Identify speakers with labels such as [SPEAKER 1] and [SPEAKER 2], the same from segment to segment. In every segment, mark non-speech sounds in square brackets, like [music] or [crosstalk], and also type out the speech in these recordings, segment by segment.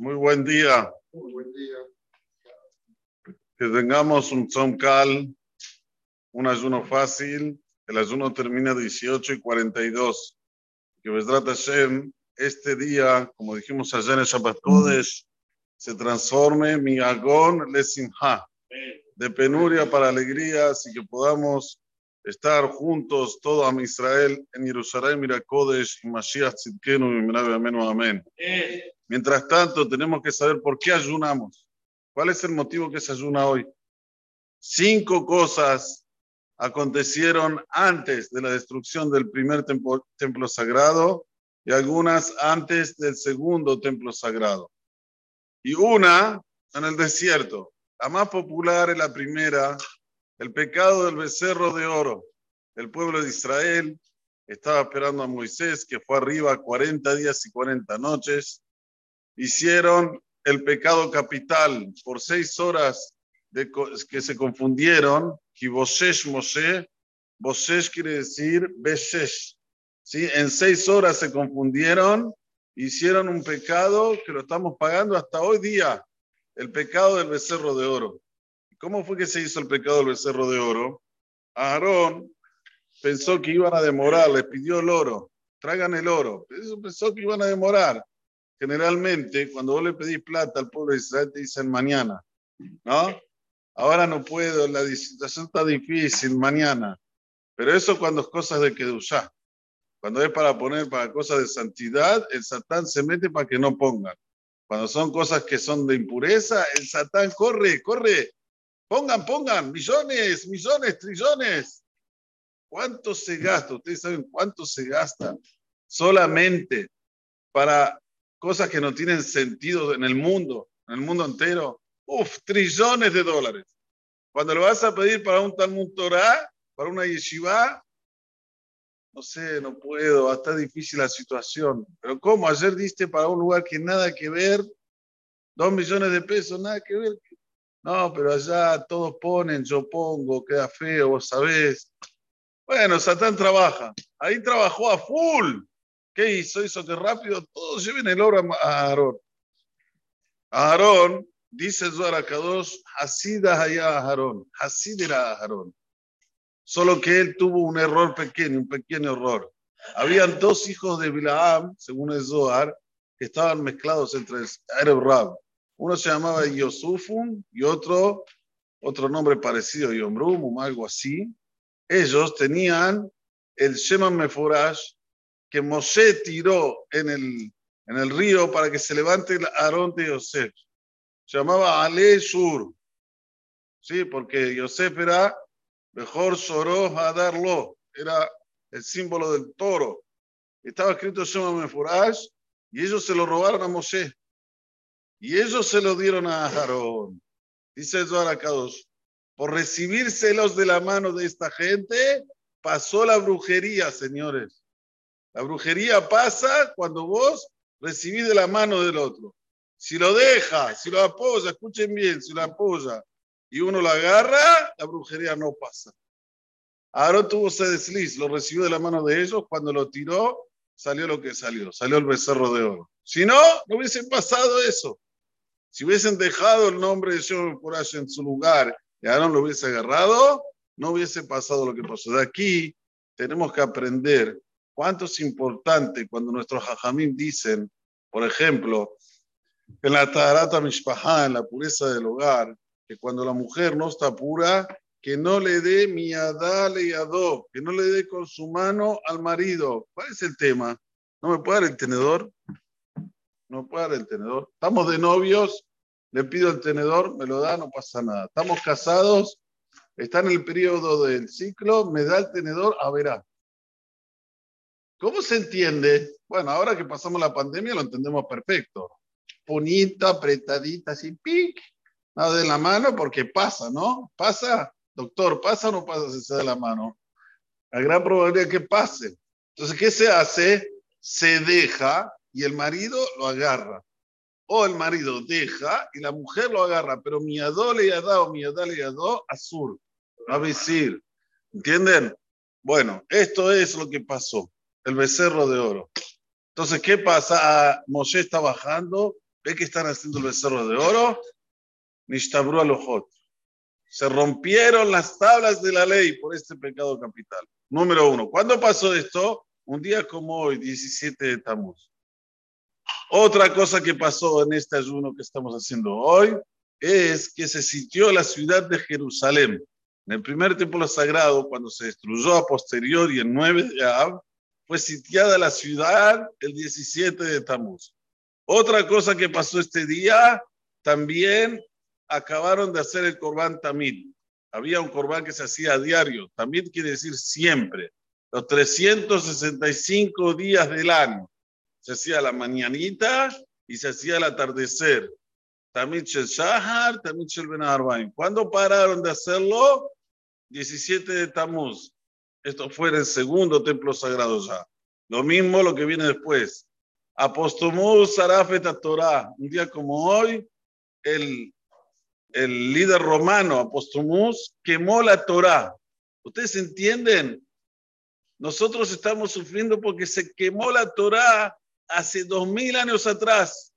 [SPEAKER 1] Muy buen día.
[SPEAKER 2] Muy buen día.
[SPEAKER 1] Que tengamos un tzomkal, un ayuno fácil. El ayuno termina 18 y 42. Que Besrat Hashem, este día, como dijimos ayer en Shabbat Kodesh, se transforme mi agón le simha, de penuria para alegría, así que podamos estar juntos, todo a Israel, en Jerusalén, Mirakodesh, y Mashiach Tzidkenu, y amén. Mientras tanto, tenemos que saber por qué ayunamos. ¿Cuál es el motivo que se ayuna hoy? Cinco cosas acontecieron antes de la destrucción del primer templo, templo sagrado y algunas antes del segundo templo sagrado. Y una en el desierto. La más popular es la primera, el pecado del becerro de oro. El pueblo de Israel estaba esperando a Moisés, que fue arriba 40 días y 40 noches. Hicieron el pecado capital por seis horas que se confundieron. Y Boshesh Moshe, Boshesh quiere decir Beshesh. ¿Sí? En seis horas se confundieron, hicieron un pecado que lo estamos pagando hasta hoy día, el pecado del becerro de oro. ¿Cómo fue que se hizo el pecado del becerro de oro? Aarón pensó que iban a demorar, le pidió el oro, traigan el oro. Pensó que iban a demorar. Generalmente, cuando vos le pedís plata al pueblo de Israel, te dicen mañana, ¿no? Ahora no puedo, la situación está difícil, mañana. Pero eso cuando es cosas de Kedushá. Cuando es para poner para cosas de santidad, el Satán se mete para que no pongan. Cuando son cosas que son de impureza, el Satán corre, corre. Pongan, pongan, millones, millones, trillones. ¿Cuánto se gasta? Ustedes saben cuánto se gasta solamente para cosas que no tienen sentido en el mundo, en el mundo entero. Uf, trillones de dólares. Cuando lo vas a pedir para un Talmud Torah, para una yeshiva, no sé, no puedo, está difícil la situación. Pero ¿cómo? Ayer diste para un lugar que nada que ver, dos millones de pesos, nada que ver. No, pero allá todos ponen, yo pongo, queda feo, vos sabés. Bueno, Satán trabaja. Ahí trabajó a full. ¿Qué hizo? Hizo que rápido todos lleven el oro a Aarón. Aarón, dice Zohar Kadosh, Hasida allá a Aarón. Hasid era Aarón. Solo que él tuvo un error pequeño, un pequeño error. Habían dos hijos de Bilaam, según el Zohar, que estaban mezclados entre el Arab Rab. Uno se llamaba Yosufun y otro, otro nombre parecido, Yomrum algo así. Ellos tenían el Shema Meforash que Moshe tiró en el, en el río para que se levante el Aarón de Yosef. Se llamaba Ale Sur. Sí, porque Yosef era mejor Soró darlo, era el símbolo del toro. Estaba escrito Shema Meforash y ellos se lo robaron a Moshe. Y ellos se lo dieron a Aarón. Dice Kadosh, por recibir celos de la mano de esta gente, pasó la brujería, señores. La brujería pasa cuando vos recibís de la mano del otro. Si lo deja, si lo apoya, escuchen bien, si lo apoya y uno lo agarra, la brujería no pasa. Aarón tuvo ese desliz, lo recibió de la mano de ellos, cuando lo tiró, salió lo que salió, salió el becerro de oro. Si no, no hubiese pasado eso. Si hubiesen dejado el nombre de Shimon Porash en su lugar y Aarón lo hubiese agarrado, no hubiese pasado lo que pasó. De aquí tenemos que aprender cuánto es importante cuando nuestros hajamim dicen, por ejemplo, en la Taharata Mishpahá, en la pureza del hogar, que cuando la mujer no está pura, que no le dé miadale y adó, que no le dé con su mano al marido. ¿Cuál es el tema? ¿No me puede dar el tenedor? No dar el tenedor. Estamos de novios, le pido el tenedor, me lo da, no pasa nada. Estamos casados, está en el periodo del ciclo, me da el tenedor, a verá. ¿Cómo se entiende? Bueno, ahora que pasamos la pandemia lo entendemos perfecto. Bonita, apretadita, así, pic, nada de la mano porque pasa, ¿no? Pasa, doctor, ¿pasa o no pasa si se da la mano? La gran probabilidad que pase. Entonces, ¿qué se hace? Se deja y el marido lo agarra. O el marido deja y la mujer lo agarra, pero mi adole y adá mi adale y adó, azul, a decir. ¿Entienden? Bueno, esto es lo que pasó, el becerro de oro. Entonces, ¿qué pasa? Ah, Moshe está bajando ¿Ve que están haciendo el becerro de oro? Nishtabru alojot. Se rompieron las tablas de la ley por este pecado capital. Número uno. ¿Cuándo pasó esto? Un día como hoy, 17 de Tamuz. Otra cosa que pasó en este ayuno que estamos haciendo hoy es que se sitió la ciudad de Jerusalén. En el primer templo sagrado, cuando se destruyó a posteriori el 9 de Ab, fue sitiada la ciudad el 17 de Tamuz. Otra cosa que pasó este día, también acabaron de hacer el Corbán Tamid. Había un Corbán que se hacía a diario, también quiere decir siempre, los 365 días del año. Se hacía la mañanita y se hacía el atardecer. Tamid Shel Shahar, Tamid Shel Ben ¿Cuándo pararon de hacerlo? 17 de Tamuz. Esto fue el segundo templo sagrado ya. Lo mismo lo que viene después. Apostomó Sarafet a Torah. Un día como hoy, el, el líder romano, Apostomus, quemó la Torah. ¿Ustedes entienden? Nosotros estamos sufriendo porque se quemó la Torah hace dos mil años atrás.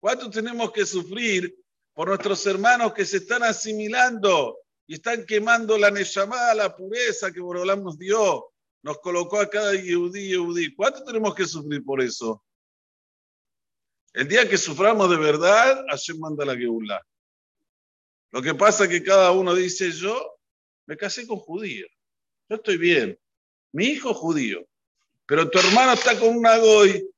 [SPEAKER 1] ¿Cuánto tenemos que sufrir por nuestros hermanos que se están asimilando y están quemando la Neshama, la pureza que Borolam nos dio, nos colocó a cada Yehudí, Yehudí. ¿Cuánto tenemos que sufrir por eso? El día que suframos de verdad, Hashem manda la Geulah. Lo que pasa es que cada uno dice, yo me casé con judío, yo estoy bien, mi hijo judío, pero tu hermano está con una goy,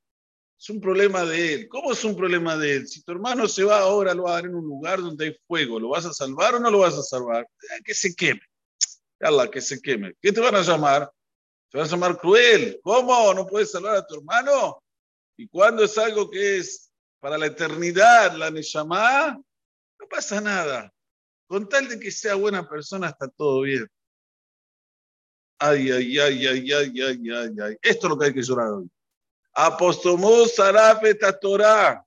[SPEAKER 1] es un problema de él. ¿Cómo es un problema de él? Si tu hermano se va ahora, lo va a dar en un lugar donde hay fuego, ¿lo vas a salvar o no lo vas a salvar? Eh, que se queme. Allah, que se queme. ¿Qué te van a llamar? Te van a llamar cruel. ¿Cómo? ¿No puedes salvar a tu hermano? ¿Y cuando es algo que es para la eternidad, la Neshama? No pasa nada. Con tal de que sea buena persona, está todo bien. Ay, ay, ay, ay, ay, ay, ay, ay. Esto es lo que hay que llorar hoy. Apostomó Sarafet a Torah.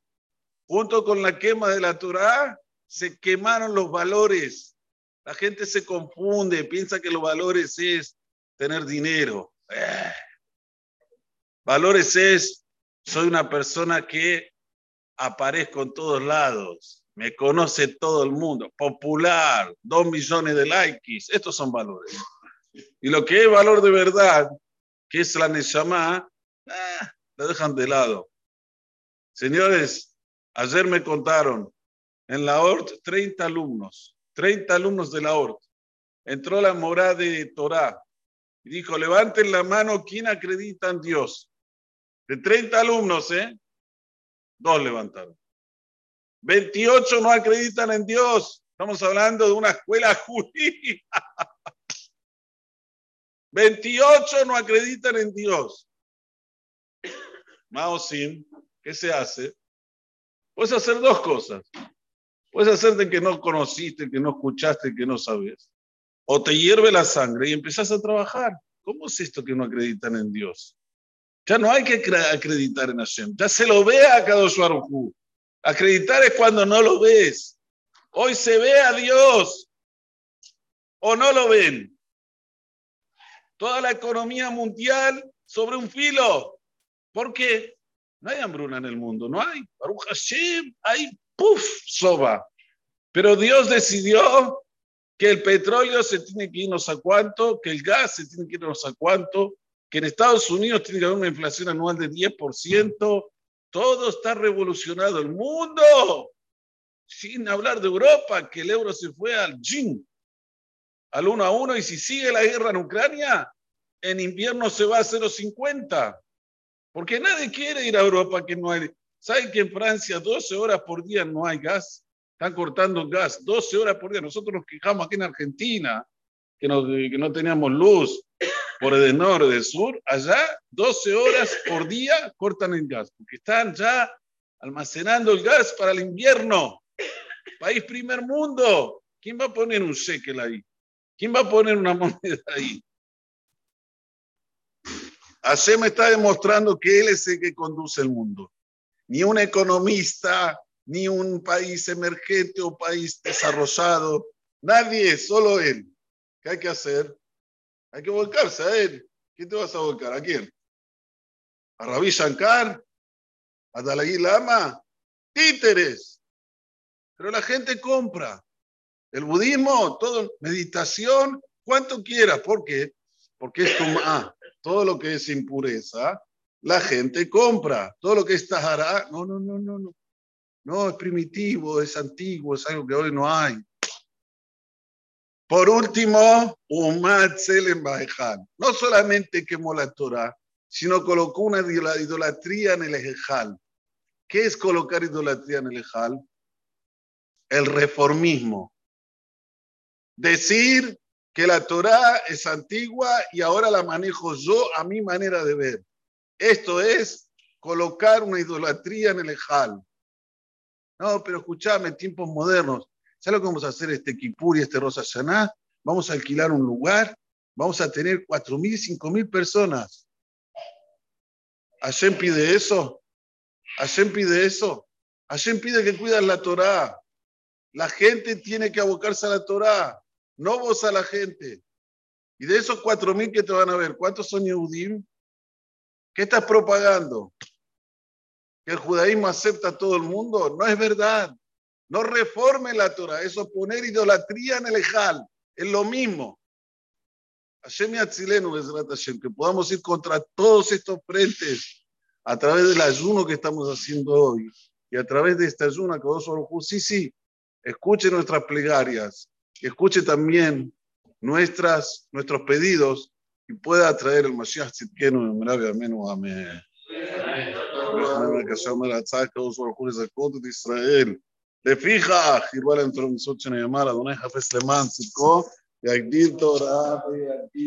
[SPEAKER 1] Junto con la quema de la Torah, se quemaron los valores. La gente se confunde, piensa que los valores es tener dinero. Eh. Valores es, soy una persona que aparezco en todos lados, me conoce todo el mundo, popular, dos millones de likes, estos son valores. Y lo que es valor de verdad, que es la Neshama, eh, dejan de lado. Señores, ayer me contaron, en la ORT, 30 alumnos, 30 alumnos de la ORT. Entró la morada de Torah y dijo, levanten la mano, ¿quién acredita en Dios? De 30 alumnos, ¿eh? Dos levantaron. 28 no acreditan en Dios. Estamos hablando de una escuela [laughs] judía. 28 no acreditan en Dios. Maosim, ¿qué se hace? Puedes hacer dos cosas. Puedes hacer de que no conociste, que no escuchaste, que no sabes. O te hierve la sangre y empezás a trabajar. ¿Cómo es esto que no acreditan en Dios? Ya no hay que acreditar en Hashem. Ya se lo ve a Kadosh Acreditar es cuando no lo ves. Hoy se ve a Dios o no lo ven. Toda la economía mundial sobre un filo. ¿Por qué? No hay hambruna en el mundo, no hay. Baruch Hashem, hay puff, soba. Pero Dios decidió que el petróleo se tiene que irnos a cuánto, que el gas se tiene que irnos a cuánto, que en Estados Unidos tiene que haber una inflación anual de 10%. Todo está revolucionado. El mundo, sin hablar de Europa, que el euro se fue al GIN, al 1 a 1, y si sigue la guerra en Ucrania, en invierno se va a 0,50. Porque nadie quiere ir a Europa que no hay. ¿Saben que en Francia 12 horas por día no hay gas? Están cortando gas 12 horas por día. Nosotros nos quejamos aquí en Argentina que no, que no teníamos luz por el norte, del sur. Allá 12 horas por día cortan el gas porque están ya almacenando el gas para el invierno. País primer mundo. ¿Quién va a poner un shekel ahí? ¿Quién va a poner una [laughs] moneda ahí? Hashem está demostrando que Él es el que conduce el mundo. Ni un economista, ni un país emergente o país desarrollado, nadie, solo Él. ¿Qué hay que hacer? Hay que volcarse a Él. ¿Quién te vas a volcar? ¿A quién? ¿A Rabí Shankar? ¿A Dalai Lama? títeres. Pero la gente compra. El budismo, todo, meditación, cuanto quiera. ¿Por qué? Porque es ah, todo lo que es impureza, la gente compra. Todo lo que es tajara, no, no, no, no, no. No, es primitivo, es antiguo, es algo que hoy no hay. Por último, Umad Selem No solamente quemó la Torah, sino colocó una idolatría en el Ejal. ¿Qué es colocar idolatría en el Ejal? El reformismo. Decir que la Torah es antigua y ahora la manejo yo a mi manera de ver. Esto es colocar una idolatría en el Ejal. No, pero escúchame, tiempos modernos. ¿Sabes lo que vamos a hacer este Kipur y este Rosa Hashanah? Vamos a alquilar un lugar, vamos a tener 4.000, 5.000 personas. ¿Hashem pide eso? ¿Hashem pide eso? ¿Hashem pide que cuidas la Torah? La gente tiene que abocarse a la Torah, no vos a la gente. Y de esos 4.000 que te van a ver, ¿cuántos son Yehudim? ¿Qué estás propagando? ¿Que el judaísmo acepta a todo el mundo? No es verdad. No reforme la Torah. Eso es poner idolatría en el Ejal. Es lo mismo. Hashem Hashem, que podamos ir contra todos estos frentes a través del ayuno que estamos haciendo hoy y a través de este ayuno que vos sí, sí, escuche nuestras plegarias, escuche también nuestras, nuestros pedidos y pueda atraer el Mashiach Tzidkenu, amén, amén. ישראל. לפיכך, ירבה להם תורה מצוות שנאמר, אדוני חפש למען צדקו, ויגדיל תורה ויגדיל